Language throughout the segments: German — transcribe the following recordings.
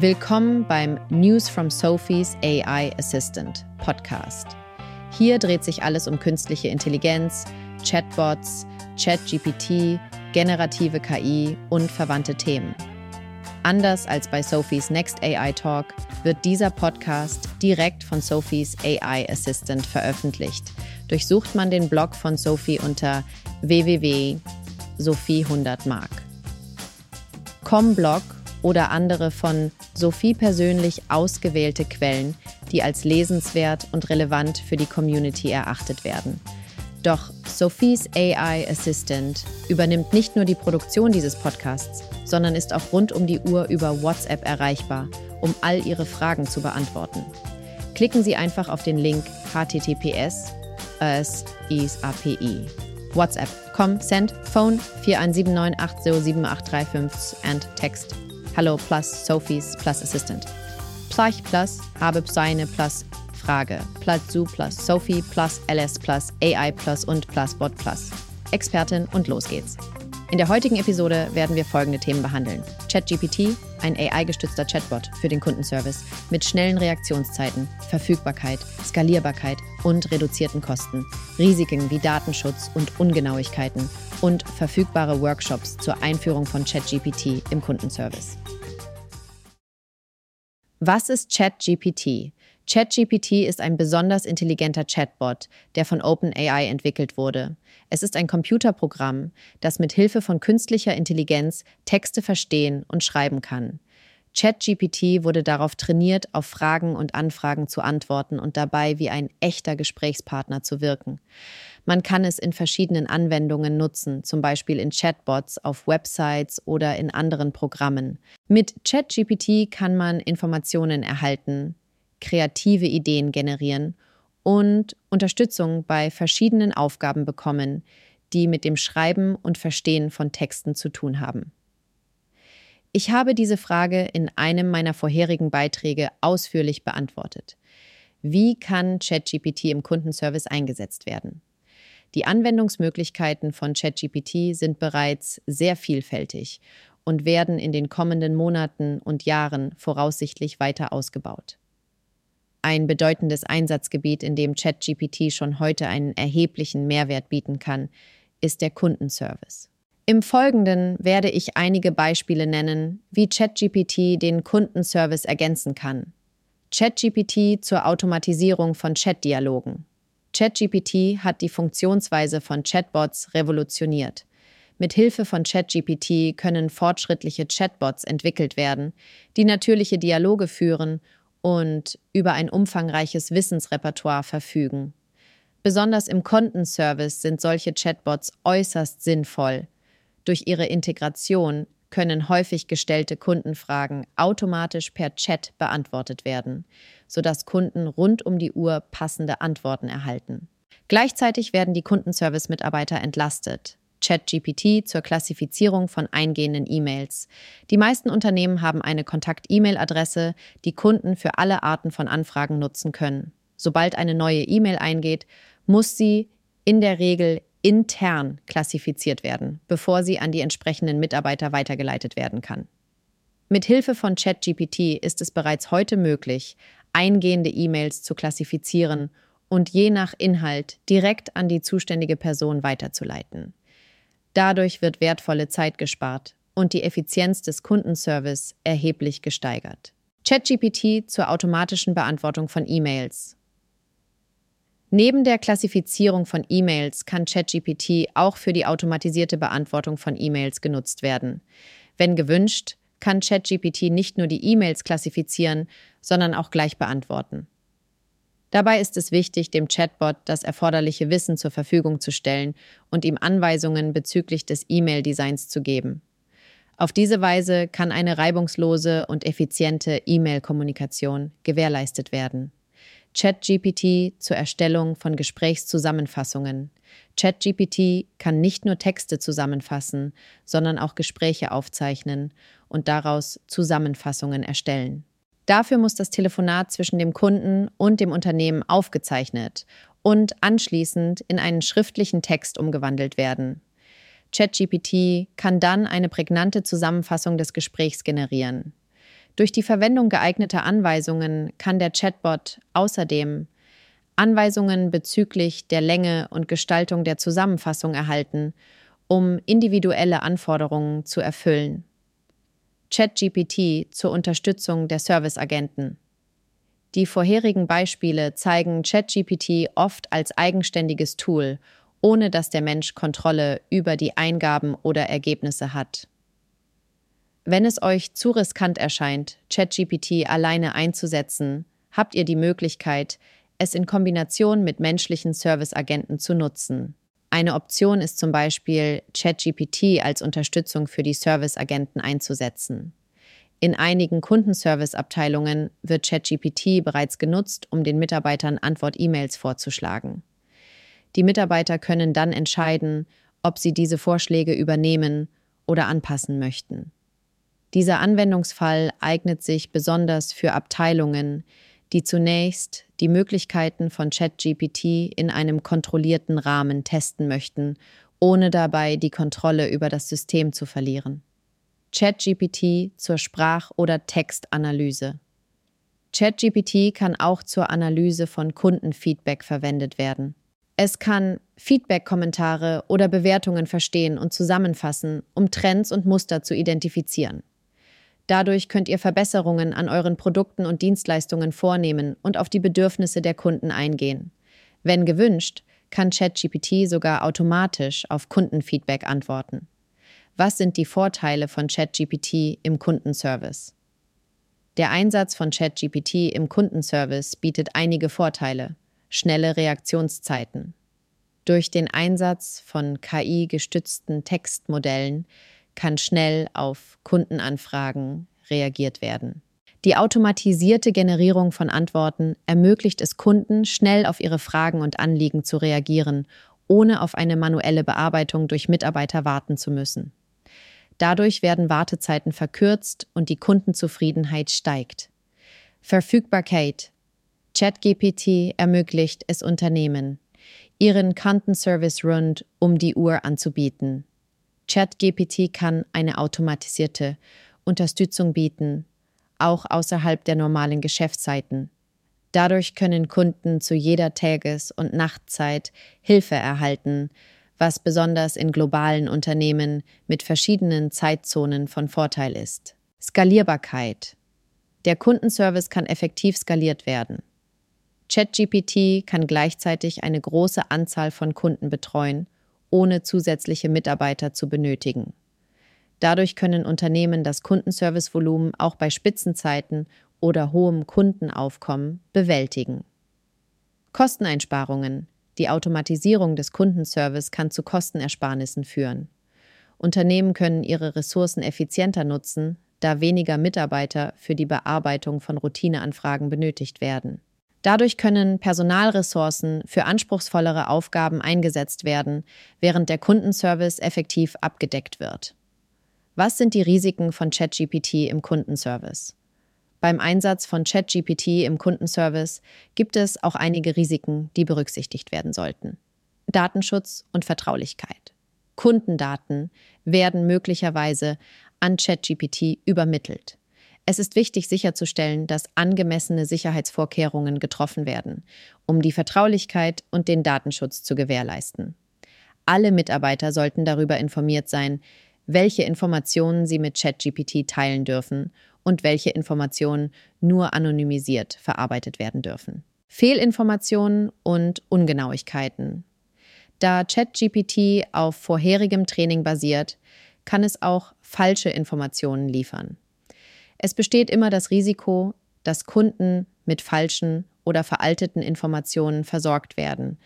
Willkommen beim News from Sophie's AI Assistant Podcast. Hier dreht sich alles um künstliche Intelligenz, Chatbots, ChatGPT, generative KI und verwandte Themen. Anders als bei Sophies Next AI Talk wird dieser Podcast direkt von Sophies AI Assistant veröffentlicht. Durchsucht man den Blog von Sophie unter www.sophie100mark. Com-Blog oder andere von Sophie persönlich ausgewählte Quellen, die als lesenswert und relevant für die Community erachtet werden. Doch Sophies AI Assistant übernimmt nicht nur die Produktion dieses Podcasts, sondern ist auch rund um die Uhr über WhatsApp erreichbar, um all Ihre Fragen zu beantworten. Klicken Sie einfach auf den Link https es is API. WhatsApp, com, send, phone 4179807835 and text Hello plus Sophies plus Assistant. Plach plus habe seine plus Frage. Plus Zu plus Sophie plus LS plus AI plus und plus Bot plus. Expertin und los geht's. In der heutigen Episode werden wir folgende Themen behandeln. ChatGPT, ein AI-gestützter Chatbot für den Kundenservice mit schnellen Reaktionszeiten, Verfügbarkeit, Skalierbarkeit und reduzierten Kosten, Risiken wie Datenschutz und Ungenauigkeiten und verfügbare Workshops zur Einführung von ChatGPT im Kundenservice. Was ist ChatGPT? ChatGPT ist ein besonders intelligenter Chatbot, der von OpenAI entwickelt wurde. Es ist ein Computerprogramm, das mit Hilfe von künstlicher Intelligenz Texte verstehen und schreiben kann. ChatGPT wurde darauf trainiert, auf Fragen und Anfragen zu antworten und dabei wie ein echter Gesprächspartner zu wirken. Man kann es in verschiedenen Anwendungen nutzen, zum Beispiel in Chatbots, auf Websites oder in anderen Programmen. Mit ChatGPT kann man Informationen erhalten, kreative Ideen generieren und Unterstützung bei verschiedenen Aufgaben bekommen, die mit dem Schreiben und Verstehen von Texten zu tun haben. Ich habe diese Frage in einem meiner vorherigen Beiträge ausführlich beantwortet. Wie kann ChatGPT im Kundenservice eingesetzt werden? Die Anwendungsmöglichkeiten von ChatGPT sind bereits sehr vielfältig und werden in den kommenden Monaten und Jahren voraussichtlich weiter ausgebaut. Ein bedeutendes Einsatzgebiet, in dem ChatGPT schon heute einen erheblichen Mehrwert bieten kann, ist der Kundenservice. Im Folgenden werde ich einige Beispiele nennen, wie ChatGPT den Kundenservice ergänzen kann. ChatGPT zur Automatisierung von Chatdialogen. ChatGPT hat die Funktionsweise von Chatbots revolutioniert. Mit Hilfe von ChatGPT können fortschrittliche Chatbots entwickelt werden, die natürliche Dialoge führen und über ein umfangreiches Wissensrepertoire verfügen. Besonders im Kontenservice sind solche Chatbots äußerst sinnvoll. Durch ihre Integration können häufig gestellte Kundenfragen automatisch per Chat beantwortet werden, sodass Kunden rund um die Uhr passende Antworten erhalten. Gleichzeitig werden die Kundenservice-Mitarbeiter entlastet. ChatGPT zur Klassifizierung von eingehenden E-Mails. Die meisten Unternehmen haben eine Kontakt-E-Mail-Adresse, die Kunden für alle Arten von Anfragen nutzen können. Sobald eine neue E-Mail eingeht, muss sie in der Regel intern klassifiziert werden, bevor sie an die entsprechenden Mitarbeiter weitergeleitet werden kann. Mit Hilfe von ChatGPT ist es bereits heute möglich, eingehende E-Mails zu klassifizieren und je nach Inhalt direkt an die zuständige Person weiterzuleiten. Dadurch wird wertvolle Zeit gespart und die Effizienz des Kundenservice erheblich gesteigert. ChatGPT zur automatischen Beantwortung von E-Mails. Neben der Klassifizierung von E-Mails kann ChatGPT auch für die automatisierte Beantwortung von E-Mails genutzt werden. Wenn gewünscht, kann ChatGPT nicht nur die E-Mails klassifizieren, sondern auch gleich beantworten. Dabei ist es wichtig, dem Chatbot das erforderliche Wissen zur Verfügung zu stellen und ihm Anweisungen bezüglich des E-Mail-Designs zu geben. Auf diese Weise kann eine reibungslose und effiziente E-Mail-Kommunikation gewährleistet werden. ChatGPT zur Erstellung von Gesprächszusammenfassungen. ChatGPT kann nicht nur Texte zusammenfassen, sondern auch Gespräche aufzeichnen und daraus Zusammenfassungen erstellen. Dafür muss das Telefonat zwischen dem Kunden und dem Unternehmen aufgezeichnet und anschließend in einen schriftlichen Text umgewandelt werden. ChatGPT kann dann eine prägnante Zusammenfassung des Gesprächs generieren. Durch die Verwendung geeigneter Anweisungen kann der Chatbot außerdem Anweisungen bezüglich der Länge und Gestaltung der Zusammenfassung erhalten, um individuelle Anforderungen zu erfüllen. ChatGPT zur Unterstützung der Serviceagenten. Die vorherigen Beispiele zeigen ChatGPT oft als eigenständiges Tool, ohne dass der Mensch Kontrolle über die Eingaben oder Ergebnisse hat. Wenn es euch zu riskant erscheint, ChatGPT alleine einzusetzen, habt ihr die Möglichkeit, es in Kombination mit menschlichen Serviceagenten zu nutzen. Eine Option ist zum Beispiel, ChatGPT als Unterstützung für die Serviceagenten einzusetzen. In einigen Kundenservice-Abteilungen wird ChatGPT bereits genutzt, um den Mitarbeitern Antwort-E-Mails vorzuschlagen. Die Mitarbeiter können dann entscheiden, ob sie diese Vorschläge übernehmen oder anpassen möchten. Dieser Anwendungsfall eignet sich besonders für Abteilungen, die zunächst die Möglichkeiten von ChatGPT in einem kontrollierten Rahmen testen möchten, ohne dabei die Kontrolle über das System zu verlieren. ChatGPT zur Sprach- oder Textanalyse. ChatGPT kann auch zur Analyse von Kundenfeedback verwendet werden. Es kann Feedback-Kommentare oder Bewertungen verstehen und zusammenfassen, um Trends und Muster zu identifizieren. Dadurch könnt ihr Verbesserungen an euren Produkten und Dienstleistungen vornehmen und auf die Bedürfnisse der Kunden eingehen. Wenn gewünscht, kann ChatGPT sogar automatisch auf Kundenfeedback antworten. Was sind die Vorteile von ChatGPT im Kundenservice? Der Einsatz von ChatGPT im Kundenservice bietet einige Vorteile. Schnelle Reaktionszeiten. Durch den Einsatz von KI-gestützten Textmodellen kann schnell auf Kundenanfragen reagiert werden. Die automatisierte Generierung von Antworten ermöglicht es Kunden, schnell auf ihre Fragen und Anliegen zu reagieren, ohne auf eine manuelle Bearbeitung durch Mitarbeiter warten zu müssen. Dadurch werden Wartezeiten verkürzt und die Kundenzufriedenheit steigt. Verfügbarkeit. ChatGPT ermöglicht es Unternehmen, ihren Kundenservice rund um die Uhr anzubieten. ChatGPT kann eine automatisierte Unterstützung bieten, auch außerhalb der normalen Geschäftszeiten. Dadurch können Kunden zu jeder Tages- und Nachtzeit Hilfe erhalten, was besonders in globalen Unternehmen mit verschiedenen Zeitzonen von Vorteil ist. Skalierbarkeit. Der Kundenservice kann effektiv skaliert werden. ChatGPT kann gleichzeitig eine große Anzahl von Kunden betreuen ohne zusätzliche Mitarbeiter zu benötigen. Dadurch können Unternehmen das Kundenservicevolumen auch bei Spitzenzeiten oder hohem Kundenaufkommen bewältigen. Kosteneinsparungen. Die Automatisierung des Kundenservice kann zu Kostenersparnissen führen. Unternehmen können ihre Ressourcen effizienter nutzen, da weniger Mitarbeiter für die Bearbeitung von Routineanfragen benötigt werden. Dadurch können Personalressourcen für anspruchsvollere Aufgaben eingesetzt werden, während der Kundenservice effektiv abgedeckt wird. Was sind die Risiken von ChatGPT im Kundenservice? Beim Einsatz von ChatGPT im Kundenservice gibt es auch einige Risiken, die berücksichtigt werden sollten. Datenschutz und Vertraulichkeit. Kundendaten werden möglicherweise an ChatGPT übermittelt. Es ist wichtig sicherzustellen, dass angemessene Sicherheitsvorkehrungen getroffen werden, um die Vertraulichkeit und den Datenschutz zu gewährleisten. Alle Mitarbeiter sollten darüber informiert sein, welche Informationen sie mit ChatGPT teilen dürfen und welche Informationen nur anonymisiert verarbeitet werden dürfen. Fehlinformationen und Ungenauigkeiten. Da ChatGPT auf vorherigem Training basiert, kann es auch falsche Informationen liefern. Es besteht immer das Risiko, dass Kunden mit falschen oder veralteten Informationen versorgt werden,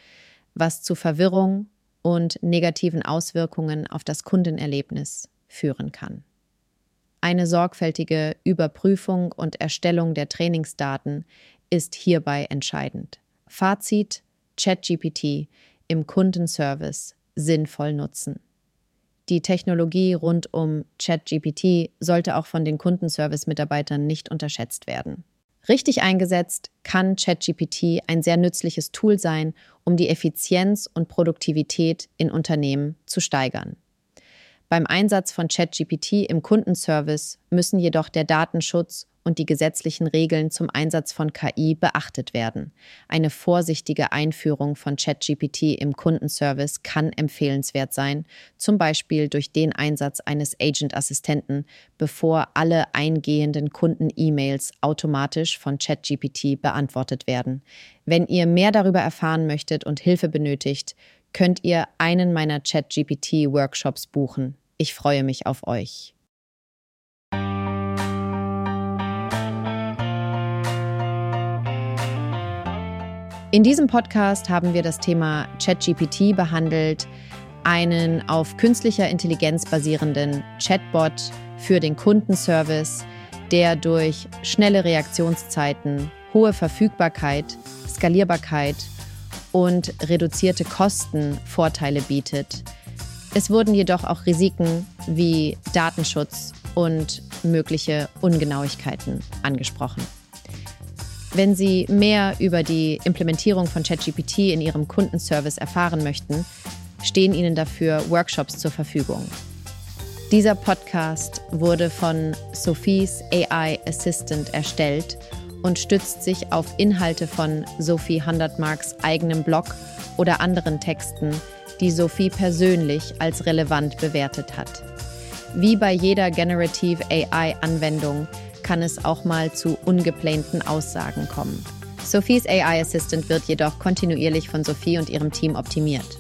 was zu Verwirrung und negativen Auswirkungen auf das Kundenerlebnis führen kann. Eine sorgfältige Überprüfung und Erstellung der Trainingsdaten ist hierbei entscheidend. Fazit ChatGPT im Kundenservice sinnvoll nutzen. Die Technologie rund um ChatGPT sollte auch von den Kundenservice-Mitarbeitern nicht unterschätzt werden. Richtig eingesetzt kann ChatGPT ein sehr nützliches Tool sein, um die Effizienz und Produktivität in Unternehmen zu steigern. Beim Einsatz von ChatGPT im Kundenservice müssen jedoch der Datenschutz und die gesetzlichen Regeln zum Einsatz von KI beachtet werden. Eine vorsichtige Einführung von ChatGPT im Kundenservice kann empfehlenswert sein, zum Beispiel durch den Einsatz eines Agent-Assistenten, bevor alle eingehenden Kunden-E-Mails automatisch von ChatGPT beantwortet werden. Wenn ihr mehr darüber erfahren möchtet und Hilfe benötigt, könnt ihr einen meiner ChatGPT-Workshops buchen. Ich freue mich auf euch. In diesem Podcast haben wir das Thema ChatGPT behandelt, einen auf künstlicher Intelligenz basierenden Chatbot für den Kundenservice, der durch schnelle Reaktionszeiten, hohe Verfügbarkeit, Skalierbarkeit und reduzierte Kosten Vorteile bietet. Es wurden jedoch auch Risiken wie Datenschutz und mögliche Ungenauigkeiten angesprochen. Wenn Sie mehr über die Implementierung von ChatGPT in Ihrem Kundenservice erfahren möchten, stehen Ihnen dafür Workshops zur Verfügung. Dieser Podcast wurde von Sophies AI Assistant erstellt und stützt sich auf Inhalte von Sophie Hundertmarks eigenem Blog oder anderen Texten, die Sophie persönlich als relevant bewertet hat. Wie bei jeder Generative AI-Anwendung kann es auch mal zu ungeplanten Aussagen kommen. Sophies AI Assistant wird jedoch kontinuierlich von Sophie und ihrem Team optimiert.